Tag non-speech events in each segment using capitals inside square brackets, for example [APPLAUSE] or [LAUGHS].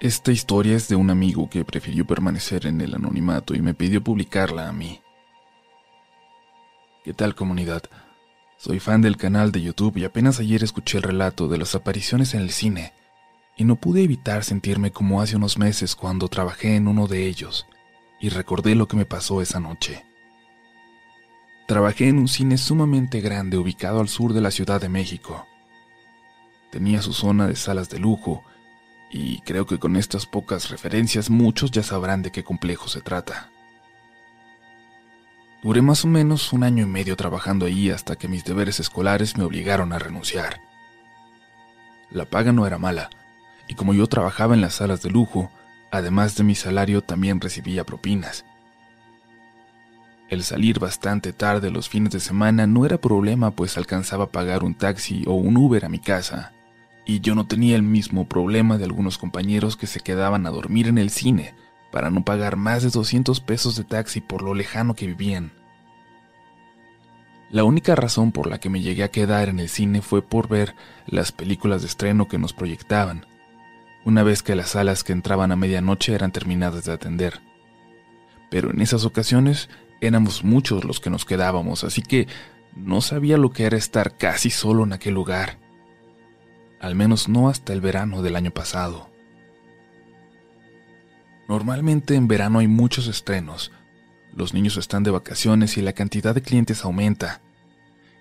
Esta historia es de un amigo que prefirió permanecer en el anonimato y me pidió publicarla a mí. ¿Qué tal comunidad? Soy fan del canal de YouTube y apenas ayer escuché el relato de las apariciones en el cine y no pude evitar sentirme como hace unos meses cuando trabajé en uno de ellos y recordé lo que me pasó esa noche. Trabajé en un cine sumamente grande ubicado al sur de la Ciudad de México. Tenía su zona de salas de lujo y creo que con estas pocas referencias muchos ya sabrán de qué complejo se trata. Duré más o menos un año y medio trabajando ahí hasta que mis deberes escolares me obligaron a renunciar. La paga no era mala, y como yo trabajaba en las salas de lujo, además de mi salario también recibía propinas. El salir bastante tarde los fines de semana no era problema pues alcanzaba a pagar un taxi o un Uber a mi casa y yo no tenía el mismo problema de algunos compañeros que se quedaban a dormir en el cine para no pagar más de 200 pesos de taxi por lo lejano que vivían. La única razón por la que me llegué a quedar en el cine fue por ver las películas de estreno que nos proyectaban, una vez que las salas que entraban a medianoche eran terminadas de atender. Pero en esas ocasiones éramos muchos los que nos quedábamos, así que no sabía lo que era estar casi solo en aquel lugar al menos no hasta el verano del año pasado. Normalmente en verano hay muchos estrenos, los niños están de vacaciones y la cantidad de clientes aumenta,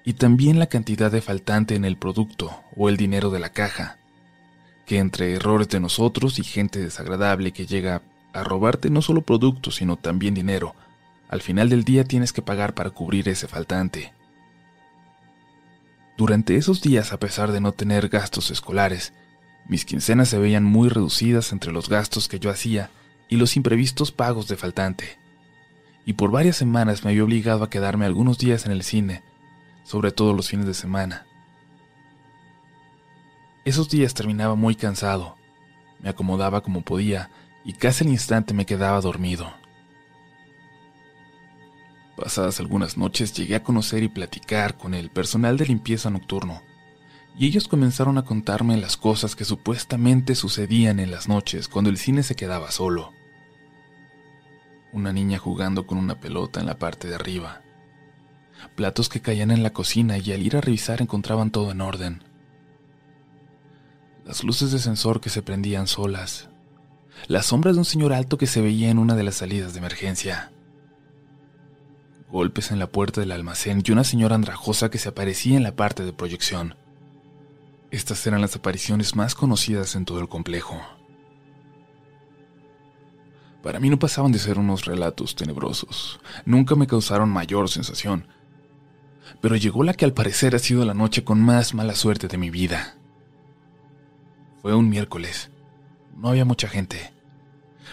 y también la cantidad de faltante en el producto o el dinero de la caja, que entre errores de nosotros y gente desagradable que llega a robarte no solo productos sino también dinero, al final del día tienes que pagar para cubrir ese faltante. Durante esos días, a pesar de no tener gastos escolares, mis quincenas se veían muy reducidas entre los gastos que yo hacía y los imprevistos pagos de faltante. Y por varias semanas me había obligado a quedarme algunos días en el cine, sobre todo los fines de semana. Esos días terminaba muy cansado, me acomodaba como podía y casi al instante me quedaba dormido. Pasadas algunas noches llegué a conocer y platicar con el personal de limpieza nocturno, y ellos comenzaron a contarme las cosas que supuestamente sucedían en las noches cuando el cine se quedaba solo. Una niña jugando con una pelota en la parte de arriba, platos que caían en la cocina y al ir a revisar encontraban todo en orden, las luces de sensor que se prendían solas, la sombra de un señor alto que se veía en una de las salidas de emergencia golpes en la puerta del almacén y una señora andrajosa que se aparecía en la parte de proyección. Estas eran las apariciones más conocidas en todo el complejo. Para mí no pasaban de ser unos relatos tenebrosos, nunca me causaron mayor sensación. Pero llegó la que al parecer ha sido la noche con más mala suerte de mi vida. Fue un miércoles. No había mucha gente.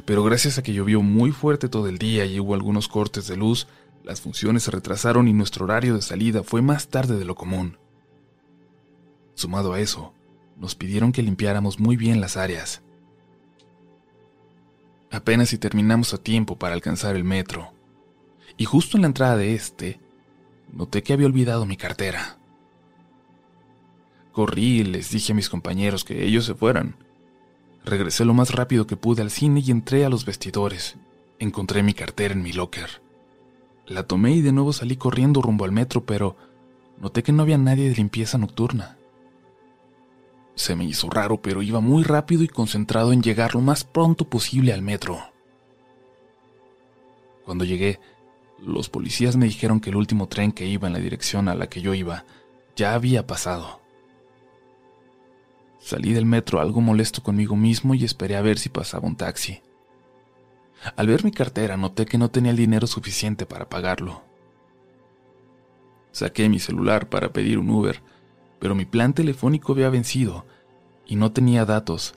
Pero gracias a que llovió muy fuerte todo el día y hubo algunos cortes de luz, las funciones se retrasaron y nuestro horario de salida fue más tarde de lo común. Sumado a eso, nos pidieron que limpiáramos muy bien las áreas. Apenas si terminamos a tiempo para alcanzar el metro, y justo en la entrada de este, noté que había olvidado mi cartera. Corrí y les dije a mis compañeros que ellos se fueran. Regresé lo más rápido que pude al cine y entré a los vestidores. Encontré mi cartera en mi locker. La tomé y de nuevo salí corriendo rumbo al metro, pero noté que no había nadie de limpieza nocturna. Se me hizo raro, pero iba muy rápido y concentrado en llegar lo más pronto posible al metro. Cuando llegué, los policías me dijeron que el último tren que iba en la dirección a la que yo iba ya había pasado. Salí del metro algo molesto conmigo mismo y esperé a ver si pasaba un taxi. Al ver mi cartera noté que no tenía el dinero suficiente para pagarlo. Saqué mi celular para pedir un Uber, pero mi plan telefónico había vencido y no tenía datos,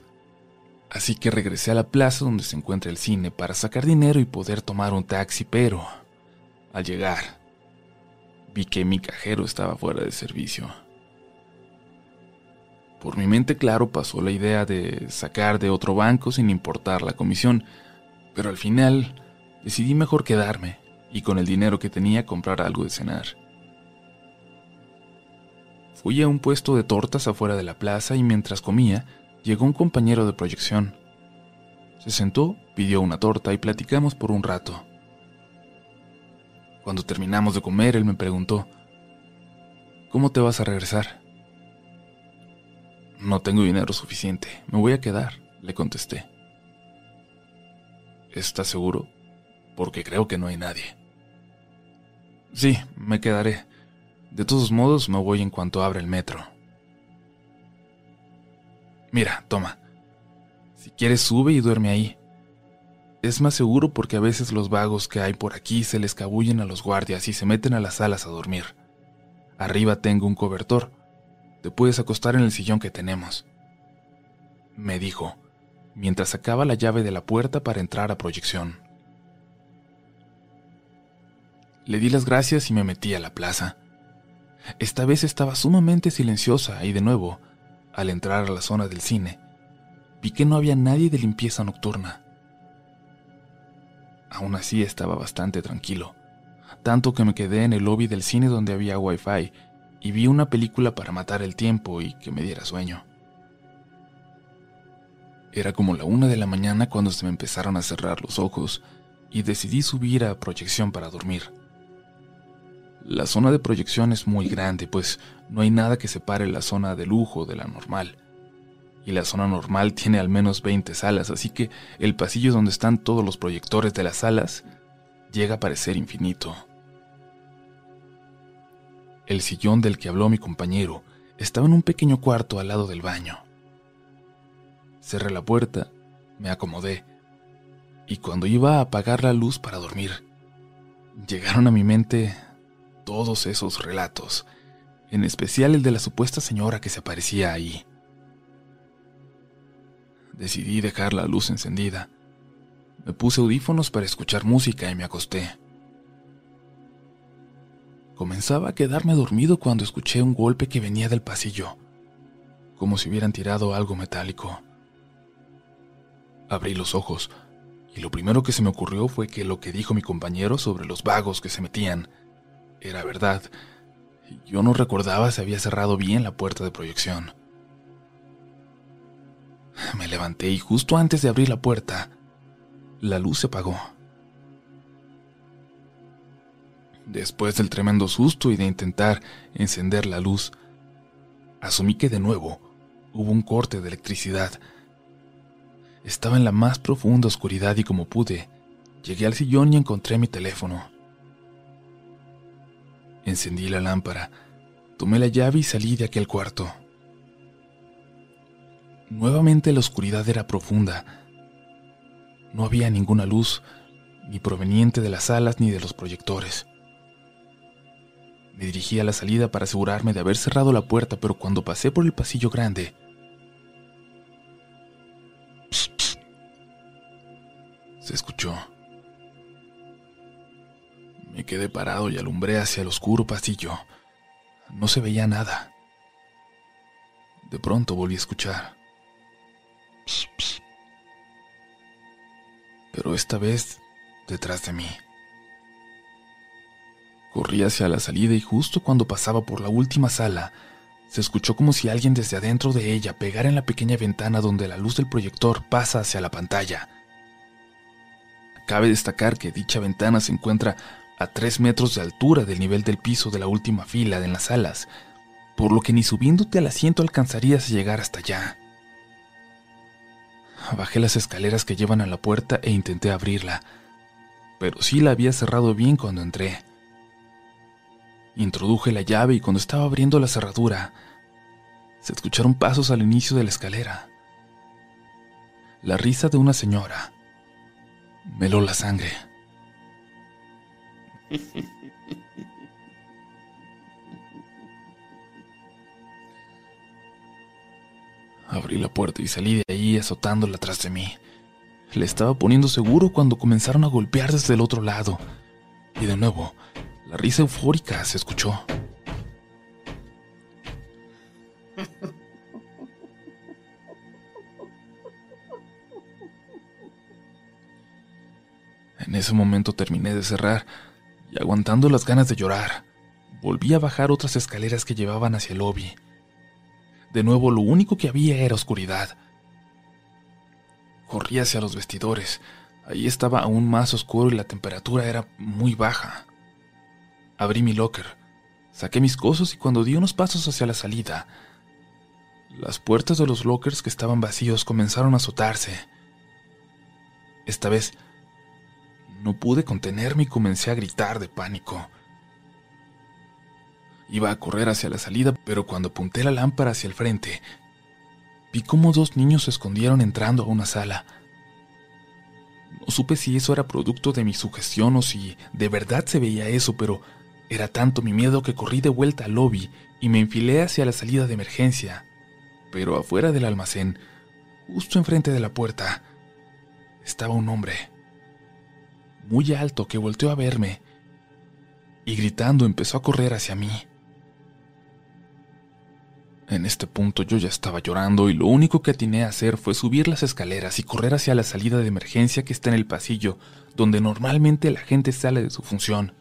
así que regresé a la plaza donde se encuentra el cine para sacar dinero y poder tomar un taxi, pero al llegar vi que mi cajero estaba fuera de servicio. Por mi mente claro pasó la idea de sacar de otro banco sin importar la comisión, pero al final decidí mejor quedarme y con el dinero que tenía comprar algo de cenar. Fui a un puesto de tortas afuera de la plaza y mientras comía llegó un compañero de proyección. Se sentó, pidió una torta y platicamos por un rato. Cuando terminamos de comer, él me preguntó, ¿Cómo te vas a regresar? No tengo dinero suficiente, me voy a quedar, le contesté. ¿Estás seguro? Porque creo que no hay nadie. Sí, me quedaré. De todos modos, me voy en cuanto abra el metro. Mira, toma. Si quieres, sube y duerme ahí. Es más seguro porque a veces los vagos que hay por aquí se les cabullen a los guardias y se meten a las salas a dormir. Arriba tengo un cobertor. Te puedes acostar en el sillón que tenemos. Me dijo, mientras sacaba la llave de la puerta para entrar a proyección. Le di las gracias y me metí a la plaza. Esta vez estaba sumamente silenciosa y de nuevo, al entrar a la zona del cine, vi que no había nadie de limpieza nocturna. Aún así estaba bastante tranquilo, tanto que me quedé en el lobby del cine donde había wifi y vi una película para matar el tiempo y que me diera sueño. Era como la una de la mañana cuando se me empezaron a cerrar los ojos y decidí subir a proyección para dormir. La zona de proyección es muy grande, pues no hay nada que separe la zona de lujo de la normal. Y la zona normal tiene al menos 20 salas, así que el pasillo donde están todos los proyectores de las salas llega a parecer infinito. El sillón del que habló mi compañero estaba en un pequeño cuarto al lado del baño. Cerré la puerta, me acomodé, y cuando iba a apagar la luz para dormir, llegaron a mi mente todos esos relatos, en especial el de la supuesta señora que se aparecía ahí. Decidí dejar la luz encendida. Me puse audífonos para escuchar música y me acosté. Comenzaba a quedarme dormido cuando escuché un golpe que venía del pasillo, como si hubieran tirado algo metálico. Abrí los ojos y lo primero que se me ocurrió fue que lo que dijo mi compañero sobre los vagos que se metían era verdad. Yo no recordaba si había cerrado bien la puerta de proyección. Me levanté y justo antes de abrir la puerta, la luz se apagó. Después del tremendo susto y de intentar encender la luz, asumí que de nuevo hubo un corte de electricidad. Estaba en la más profunda oscuridad y como pude, llegué al sillón y encontré mi teléfono. Encendí la lámpara, tomé la llave y salí de aquel cuarto. Nuevamente la oscuridad era profunda. No había ninguna luz, ni proveniente de las salas ni de los proyectores. Me dirigí a la salida para asegurarme de haber cerrado la puerta, pero cuando pasé por el pasillo grande, se escuchó. Me quedé parado y alumbré hacia el oscuro pasillo. No se veía nada. De pronto volví a escuchar. Pero esta vez detrás de mí. Corrí hacia la salida y justo cuando pasaba por la última sala, se escuchó como si alguien desde adentro de ella pegara en la pequeña ventana donde la luz del proyector pasa hacia la pantalla. Cabe destacar que dicha ventana se encuentra a tres metros de altura del nivel del piso de la última fila en las salas, por lo que ni subiéndote al asiento alcanzarías a llegar hasta allá. Bajé las escaleras que llevan a la puerta e intenté abrirla, pero sí la había cerrado bien cuando entré. Introduje la llave y cuando estaba abriendo la cerradura, se escucharon pasos al inicio de la escalera. La risa de una señora meló la sangre. Abrí la puerta y salí de ahí azotándola tras de mí. Le estaba poniendo seguro cuando comenzaron a golpear desde el otro lado. Y de nuevo, la risa eufórica se escuchó. En ese momento terminé de cerrar y aguantando las ganas de llorar, volví a bajar otras escaleras que llevaban hacia el lobby. De nuevo lo único que había era oscuridad. Corrí hacia los vestidores. Ahí estaba aún más oscuro y la temperatura era muy baja. Abrí mi locker, saqué mis cosas y cuando di unos pasos hacia la salida, las puertas de los lockers que estaban vacíos comenzaron a azotarse. Esta vez no pude contenerme y comencé a gritar de pánico. Iba a correr hacia la salida, pero cuando apunté la lámpara hacia el frente, vi cómo dos niños se escondieron entrando a una sala. No supe si eso era producto de mi sugestión o si de verdad se veía eso, pero era tanto mi miedo que corrí de vuelta al lobby y me enfilé hacia la salida de emergencia. Pero afuera del almacén, justo enfrente de la puerta, estaba un hombre, muy alto, que volteó a verme y gritando empezó a correr hacia mí. En este punto yo ya estaba llorando y lo único que atiné a hacer fue subir las escaleras y correr hacia la salida de emergencia que está en el pasillo, donde normalmente la gente sale de su función.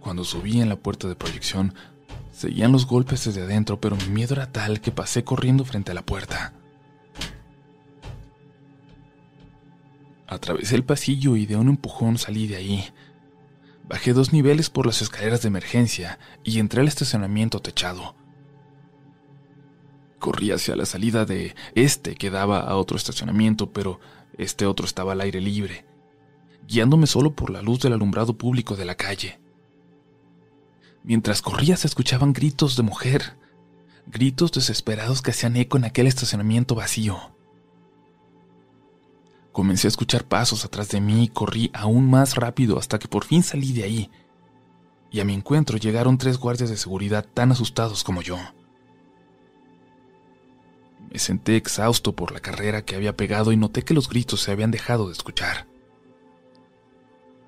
Cuando subí en la puerta de proyección, seguían los golpes desde adentro, pero mi miedo era tal que pasé corriendo frente a la puerta. Atravesé el pasillo y de un empujón salí de ahí. Bajé dos niveles por las escaleras de emergencia y entré al estacionamiento techado. Corrí hacia la salida de este que daba a otro estacionamiento, pero este otro estaba al aire libre, guiándome solo por la luz del alumbrado público de la calle. Mientras corría se escuchaban gritos de mujer, gritos desesperados que hacían eco en aquel estacionamiento vacío. Comencé a escuchar pasos atrás de mí y corrí aún más rápido hasta que por fin salí de ahí. Y a mi encuentro llegaron tres guardias de seguridad tan asustados como yo. Me senté exhausto por la carrera que había pegado y noté que los gritos se habían dejado de escuchar.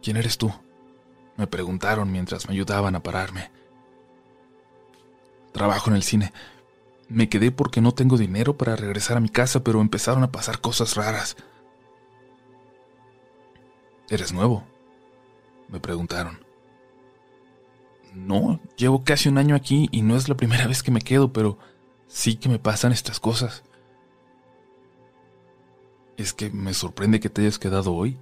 ¿Quién eres tú? Me preguntaron mientras me ayudaban a pararme. Trabajo en el cine. Me quedé porque no tengo dinero para regresar a mi casa, pero empezaron a pasar cosas raras. ¿Eres nuevo? Me preguntaron. No, llevo casi un año aquí y no es la primera [LAUGHS] vez que me quedo, pero sí que me pasan estas cosas. Es que me sorprende que te hayas quedado hoy.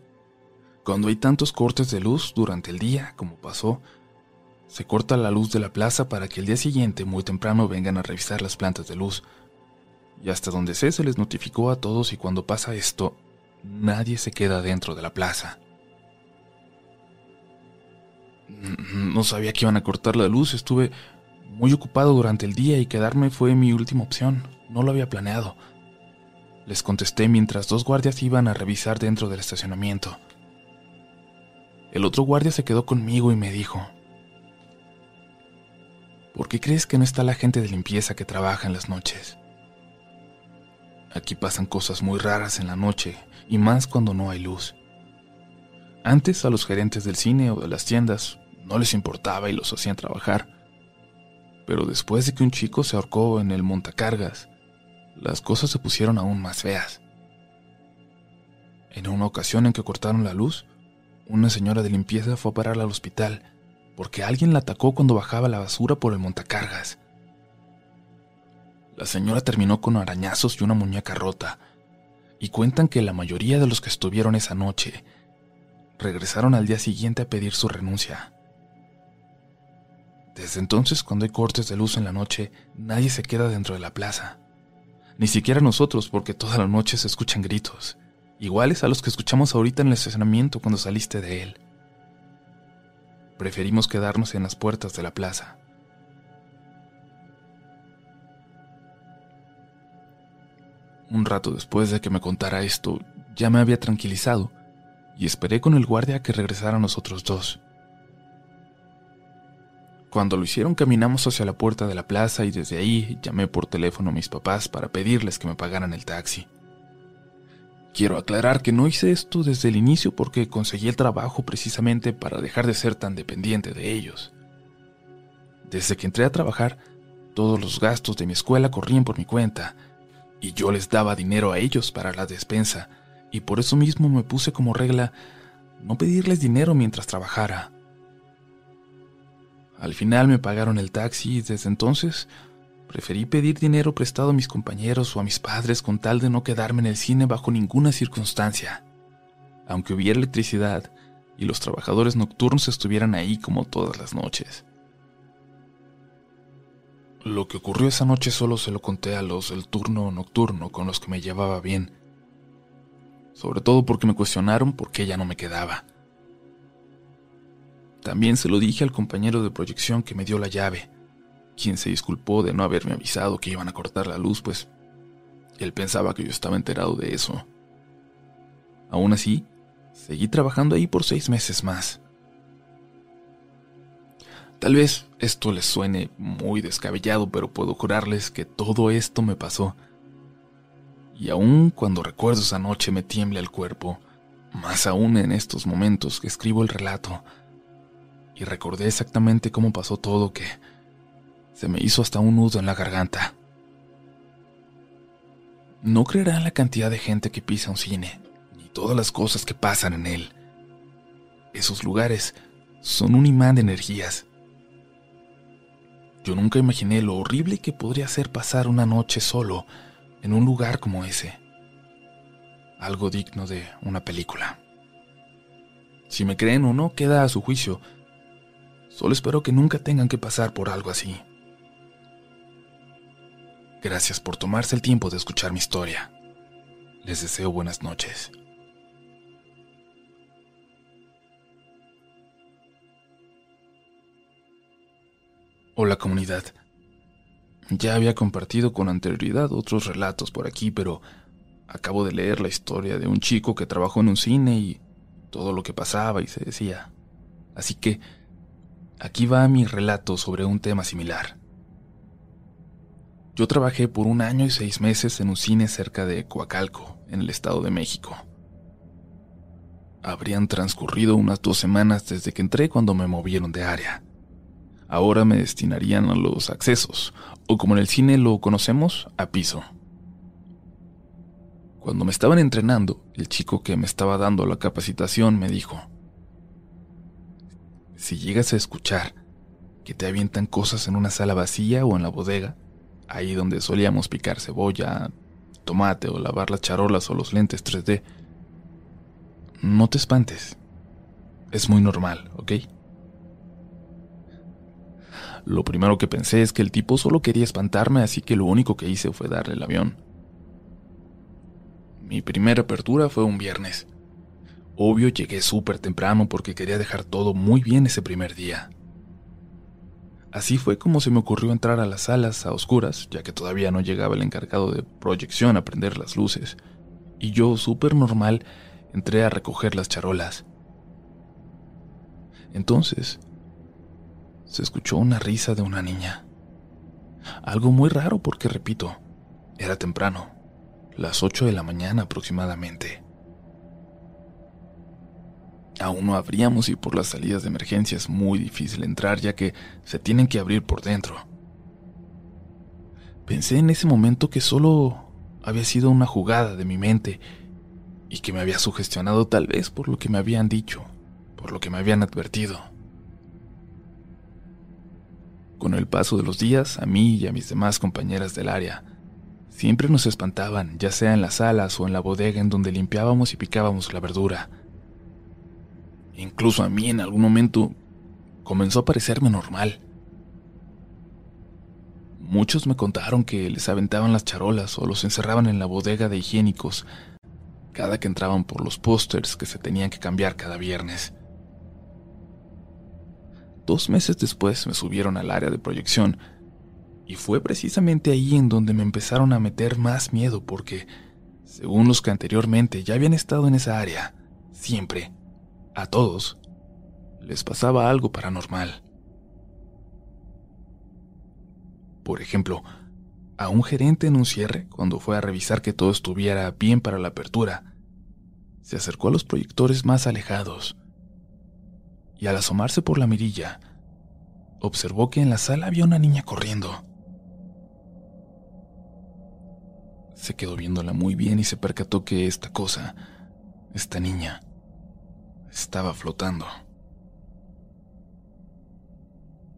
Cuando hay tantos cortes de luz durante el día, como pasó, se corta la luz de la plaza para que el día siguiente, muy temprano, vengan a revisar las plantas de luz. Y hasta donde sé, se les notificó a todos y cuando pasa esto, nadie se queda dentro de la plaza. No sabía que iban a cortar la luz, estuve muy ocupado durante el día y quedarme fue mi última opción. No lo había planeado. Les contesté mientras dos guardias iban a revisar dentro del estacionamiento. El otro guardia se quedó conmigo y me dijo, ¿por qué crees que no está la gente de limpieza que trabaja en las noches? Aquí pasan cosas muy raras en la noche y más cuando no hay luz. Antes a los gerentes del cine o de las tiendas no les importaba y los hacían trabajar pero después de que un chico se ahorcó en el montacargas, las cosas se pusieron aún más feas. En una ocasión en que cortaron la luz, una señora de limpieza fue a parar al hospital porque alguien la atacó cuando bajaba la basura por el montacargas. La señora terminó con arañazos y una muñeca rota, y cuentan que la mayoría de los que estuvieron esa noche regresaron al día siguiente a pedir su renuncia. Desde entonces, cuando hay cortes de luz en la noche, nadie se queda dentro de la plaza. Ni siquiera nosotros, porque toda la noche se escuchan gritos, iguales a los que escuchamos ahorita en el estacionamiento cuando saliste de él. Preferimos quedarnos en las puertas de la plaza. Un rato después de que me contara esto, ya me había tranquilizado y esperé con el guardia que regresaran nosotros dos. Cuando lo hicieron caminamos hacia la puerta de la plaza y desde ahí llamé por teléfono a mis papás para pedirles que me pagaran el taxi. Quiero aclarar que no hice esto desde el inicio porque conseguí el trabajo precisamente para dejar de ser tan dependiente de ellos. Desde que entré a trabajar, todos los gastos de mi escuela corrían por mi cuenta y yo les daba dinero a ellos para la despensa y por eso mismo me puse como regla no pedirles dinero mientras trabajara. Al final me pagaron el taxi y desde entonces Preferí pedir dinero prestado a mis compañeros o a mis padres con tal de no quedarme en el cine bajo ninguna circunstancia. Aunque hubiera electricidad y los trabajadores nocturnos estuvieran ahí como todas las noches. Lo que ocurrió esa noche solo se lo conté a los del turno nocturno con los que me llevaba bien. Sobre todo porque me cuestionaron por qué ya no me quedaba. También se lo dije al compañero de proyección que me dio la llave quien se disculpó de no haberme avisado que iban a cortar la luz, pues él pensaba que yo estaba enterado de eso. Aún así, seguí trabajando ahí por seis meses más. Tal vez esto les suene muy descabellado, pero puedo jurarles que todo esto me pasó. Y aún cuando recuerdo esa noche me tiembla el cuerpo, más aún en estos momentos que escribo el relato. Y recordé exactamente cómo pasó todo que se me hizo hasta un nudo en la garganta. No creerán la cantidad de gente que pisa un cine, ni todas las cosas que pasan en él. Esos lugares son un imán de energías. Yo nunca imaginé lo horrible que podría ser pasar una noche solo en un lugar como ese. Algo digno de una película. Si me creen o no, queda a su juicio. Solo espero que nunca tengan que pasar por algo así. Gracias por tomarse el tiempo de escuchar mi historia. Les deseo buenas noches. Hola comunidad. Ya había compartido con anterioridad otros relatos por aquí, pero acabo de leer la historia de un chico que trabajó en un cine y todo lo que pasaba y se decía. Así que aquí va mi relato sobre un tema similar. Yo trabajé por un año y seis meses en un cine cerca de Coacalco, en el Estado de México. Habrían transcurrido unas dos semanas desde que entré cuando me movieron de área. Ahora me destinarían a los accesos, o como en el cine lo conocemos, a piso. Cuando me estaban entrenando, el chico que me estaba dando la capacitación me dijo, si llegas a escuchar que te avientan cosas en una sala vacía o en la bodega, ahí donde solíamos picar cebolla, tomate o lavar las charolas o los lentes 3D. No te espantes. Es muy normal, ¿ok? Lo primero que pensé es que el tipo solo quería espantarme, así que lo único que hice fue darle el avión. Mi primera apertura fue un viernes. Obvio llegué súper temprano porque quería dejar todo muy bien ese primer día. Así fue como se me ocurrió entrar a las salas a oscuras, ya que todavía no llegaba el encargado de proyección a prender las luces, y yo, súper normal, entré a recoger las charolas. Entonces, se escuchó una risa de una niña. Algo muy raro porque, repito, era temprano, las ocho de la mañana aproximadamente. Aún no abríamos y por las salidas de emergencia es muy difícil entrar ya que se tienen que abrir por dentro. Pensé en ese momento que solo había sido una jugada de mi mente y que me había sugestionado tal vez por lo que me habían dicho, por lo que me habían advertido. Con el paso de los días, a mí y a mis demás compañeras del área, siempre nos espantaban, ya sea en las salas o en la bodega en donde limpiábamos y picábamos la verdura Incluso a mí en algún momento comenzó a parecerme normal. Muchos me contaron que les aventaban las charolas o los encerraban en la bodega de higiénicos cada que entraban por los pósters que se tenían que cambiar cada viernes. Dos meses después me subieron al área de proyección y fue precisamente ahí en donde me empezaron a meter más miedo porque, según los que anteriormente ya habían estado en esa área, siempre, a todos les pasaba algo paranormal. Por ejemplo, a un gerente en un cierre, cuando fue a revisar que todo estuviera bien para la apertura, se acercó a los proyectores más alejados y al asomarse por la mirilla, observó que en la sala había una niña corriendo. Se quedó viéndola muy bien y se percató que esta cosa, esta niña, estaba flotando.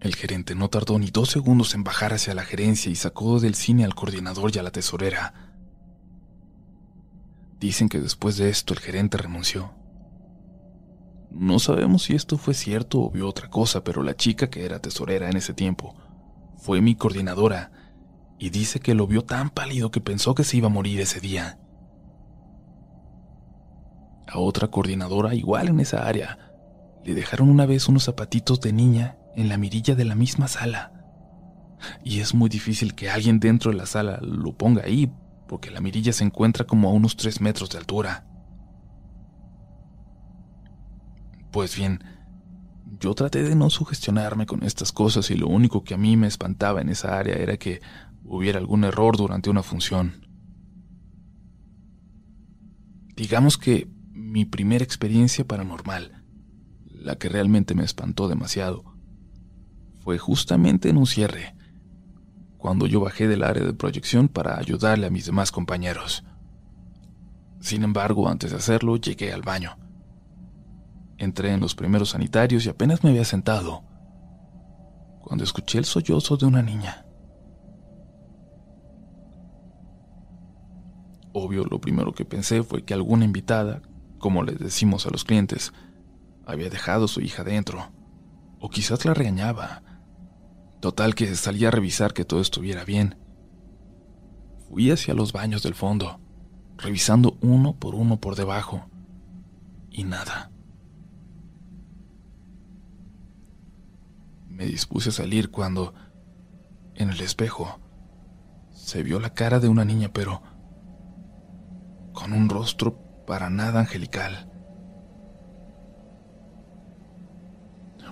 El gerente no tardó ni dos segundos en bajar hacia la gerencia y sacó del cine al coordinador y a la tesorera. Dicen que después de esto el gerente renunció. No sabemos si esto fue cierto o vio otra cosa, pero la chica que era tesorera en ese tiempo fue mi coordinadora y dice que lo vio tan pálido que pensó que se iba a morir ese día. A otra coordinadora, igual en esa área, le dejaron una vez unos zapatitos de niña en la mirilla de la misma sala. Y es muy difícil que alguien dentro de la sala lo ponga ahí, porque la mirilla se encuentra como a unos 3 metros de altura. Pues bien, yo traté de no sugestionarme con estas cosas y lo único que a mí me espantaba en esa área era que hubiera algún error durante una función. Digamos que mi primera experiencia paranormal, la que realmente me espantó demasiado, fue justamente en un cierre, cuando yo bajé del área de proyección para ayudarle a mis demás compañeros. Sin embargo, antes de hacerlo, llegué al baño. Entré en los primeros sanitarios y apenas me había sentado, cuando escuché el sollozo de una niña. Obvio, lo primero que pensé fue que alguna invitada, como les decimos a los clientes, había dejado su hija dentro, o quizás la regañaba, Total que salí a revisar que todo estuviera bien. Fui hacia los baños del fondo, revisando uno por uno por debajo, y nada. Me dispuse a salir cuando, en el espejo, se vio la cara de una niña, pero con un rostro para nada angelical.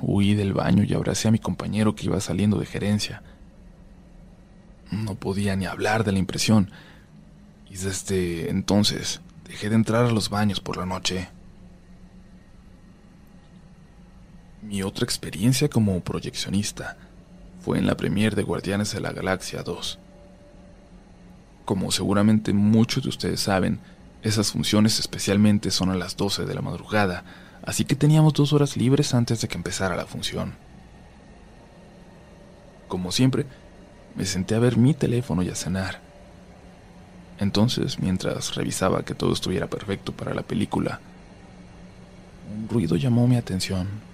Huí del baño y abracé a mi compañero que iba saliendo de gerencia. No podía ni hablar de la impresión, y desde entonces dejé de entrar a los baños por la noche. Mi otra experiencia como proyeccionista fue en la premier de Guardianes de la Galaxia 2. Como seguramente muchos de ustedes saben, esas funciones especialmente son a las 12 de la madrugada, así que teníamos dos horas libres antes de que empezara la función. Como siempre, me senté a ver mi teléfono y a cenar. Entonces, mientras revisaba que todo estuviera perfecto para la película, un ruido llamó mi atención.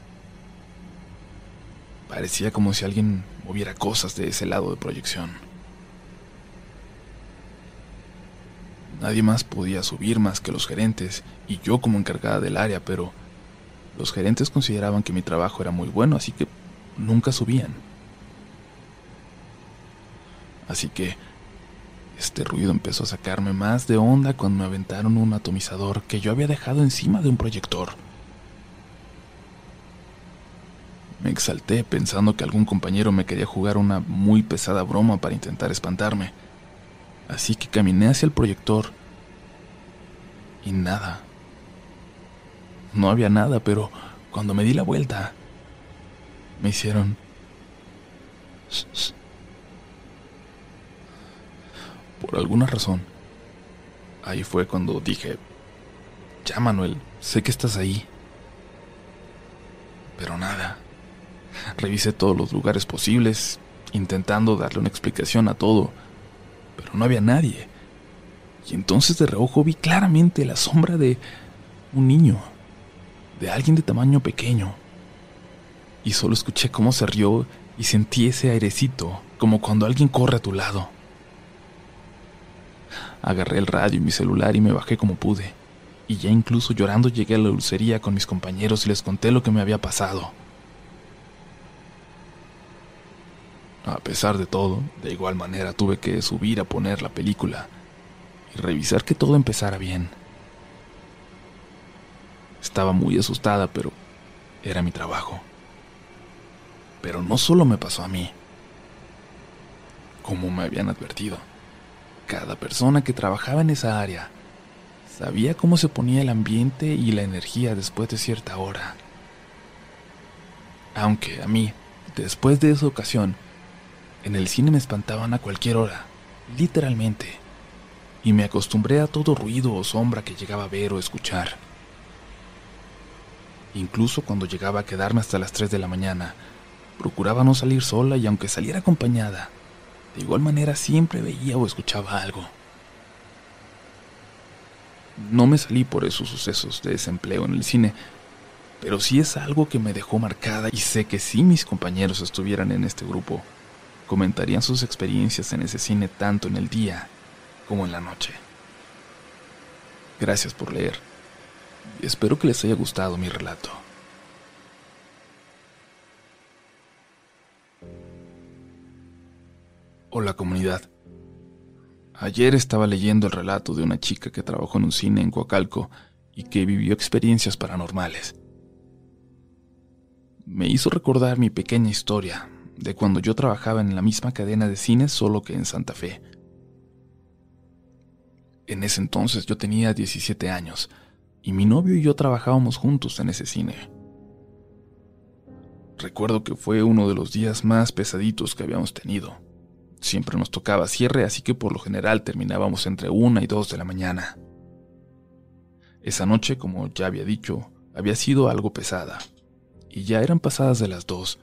Parecía como si alguien moviera cosas de ese lado de proyección. Nadie más podía subir más que los gerentes y yo como encargada del área, pero los gerentes consideraban que mi trabajo era muy bueno, así que nunca subían. Así que este ruido empezó a sacarme más de onda cuando me aventaron un atomizador que yo había dejado encima de un proyector. Me exalté pensando que algún compañero me quería jugar una muy pesada broma para intentar espantarme. Así que caminé hacia el proyector y nada. No había nada, pero cuando me di la vuelta, me hicieron... Por alguna razón, ahí fue cuando dije, ya Manuel, sé que estás ahí. Pero nada. Revisé todos los lugares posibles, intentando darle una explicación a todo, pero no había nadie. Y entonces de reojo vi claramente la sombra de un niño de alguien de tamaño pequeño. Y solo escuché cómo se rió y sentí ese airecito, como cuando alguien corre a tu lado. Agarré el radio y mi celular y me bajé como pude. Y ya incluso llorando llegué a la dulcería con mis compañeros y les conté lo que me había pasado. A pesar de todo, de igual manera tuve que subir a poner la película y revisar que todo empezara bien. Estaba muy asustada, pero era mi trabajo. Pero no solo me pasó a mí. Como me habían advertido, cada persona que trabajaba en esa área sabía cómo se ponía el ambiente y la energía después de cierta hora. Aunque a mí, después de esa ocasión, en el cine me espantaban a cualquier hora, literalmente, y me acostumbré a todo ruido o sombra que llegaba a ver o escuchar. Incluso cuando llegaba a quedarme hasta las 3 de la mañana, Procuraba no salir sola y aunque saliera acompañada, de igual manera siempre veía o escuchaba algo. No me salí por esos sucesos de desempleo en el cine, pero sí es algo que me dejó marcada y sé que si mis compañeros estuvieran en este grupo, comentarían sus experiencias en ese cine tanto en el día como en la noche. Gracias por leer espero que les haya gustado mi relato. Hola comunidad. Ayer estaba leyendo el relato de una chica que trabajó en un cine en Coacalco y que vivió experiencias paranormales. Me hizo recordar mi pequeña historia de cuando yo trabajaba en la misma cadena de cines solo que en Santa Fe. En ese entonces yo tenía 17 años y mi novio y yo trabajábamos juntos en ese cine. Recuerdo que fue uno de los días más pesaditos que habíamos tenido. Siempre nos tocaba cierre, así que por lo general terminábamos entre una y dos de la mañana. Esa noche, como ya había dicho, había sido algo pesada, y ya eran pasadas de las dos,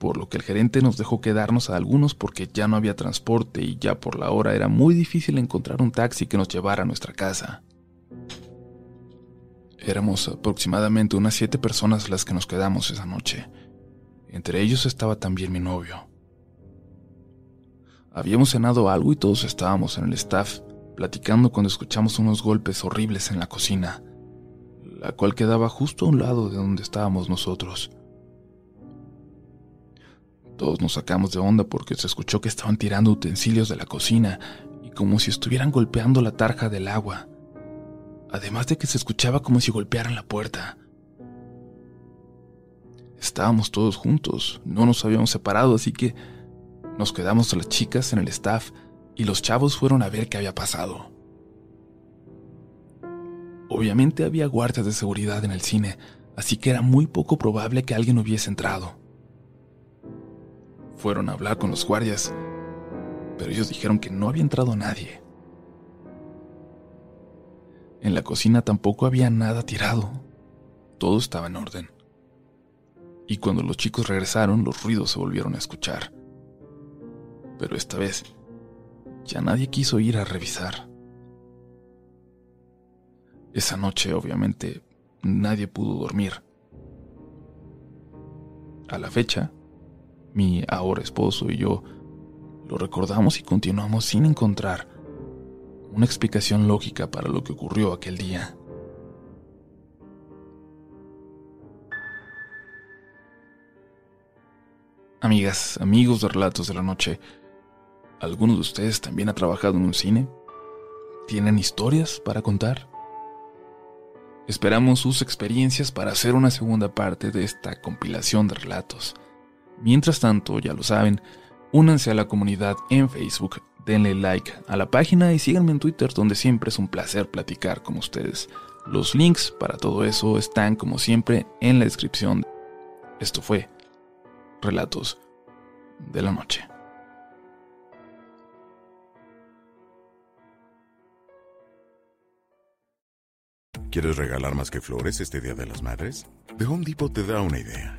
por lo que el gerente nos dejó quedarnos a algunos porque ya no había transporte y ya por la hora era muy difícil encontrar un taxi que nos llevara a nuestra casa. Éramos aproximadamente unas siete personas las que nos quedamos esa noche. Entre ellos estaba también mi novio. Habíamos cenado algo y todos estábamos en el staff, platicando cuando escuchamos unos golpes horribles en la cocina, la cual quedaba justo a un lado de donde estábamos nosotros. Todos nos sacamos de onda porque se escuchó que estaban tirando utensilios de la cocina y como si estuvieran golpeando la tarja del agua, además de que se escuchaba como si golpearan la puerta. Estábamos todos juntos, no nos habíamos separado, así que nos quedamos las chicas en el staff y los chavos fueron a ver qué había pasado. Obviamente había guardias de seguridad en el cine, así que era muy poco probable que alguien hubiese entrado. Fueron a hablar con los guardias, pero ellos dijeron que no había entrado nadie. En la cocina tampoco había nada tirado, todo estaba en orden. Y cuando los chicos regresaron, los ruidos se volvieron a escuchar pero esta vez ya nadie quiso ir a revisar. Esa noche, obviamente, nadie pudo dormir. A la fecha, mi ahora esposo y yo lo recordamos y continuamos sin encontrar una explicación lógica para lo que ocurrió aquel día. Amigas, amigos de Relatos de la Noche, ¿Alguno de ustedes también ha trabajado en un cine? ¿Tienen historias para contar? Esperamos sus experiencias para hacer una segunda parte de esta compilación de relatos. Mientras tanto, ya lo saben, únanse a la comunidad en Facebook, denle like a la página y síganme en Twitter donde siempre es un placer platicar con ustedes. Los links para todo eso están como siempre en la descripción. Esto fue Relatos de la Noche. ¿Quieres regalar más que flores este Día de las Madres? The Home Depot te da una idea.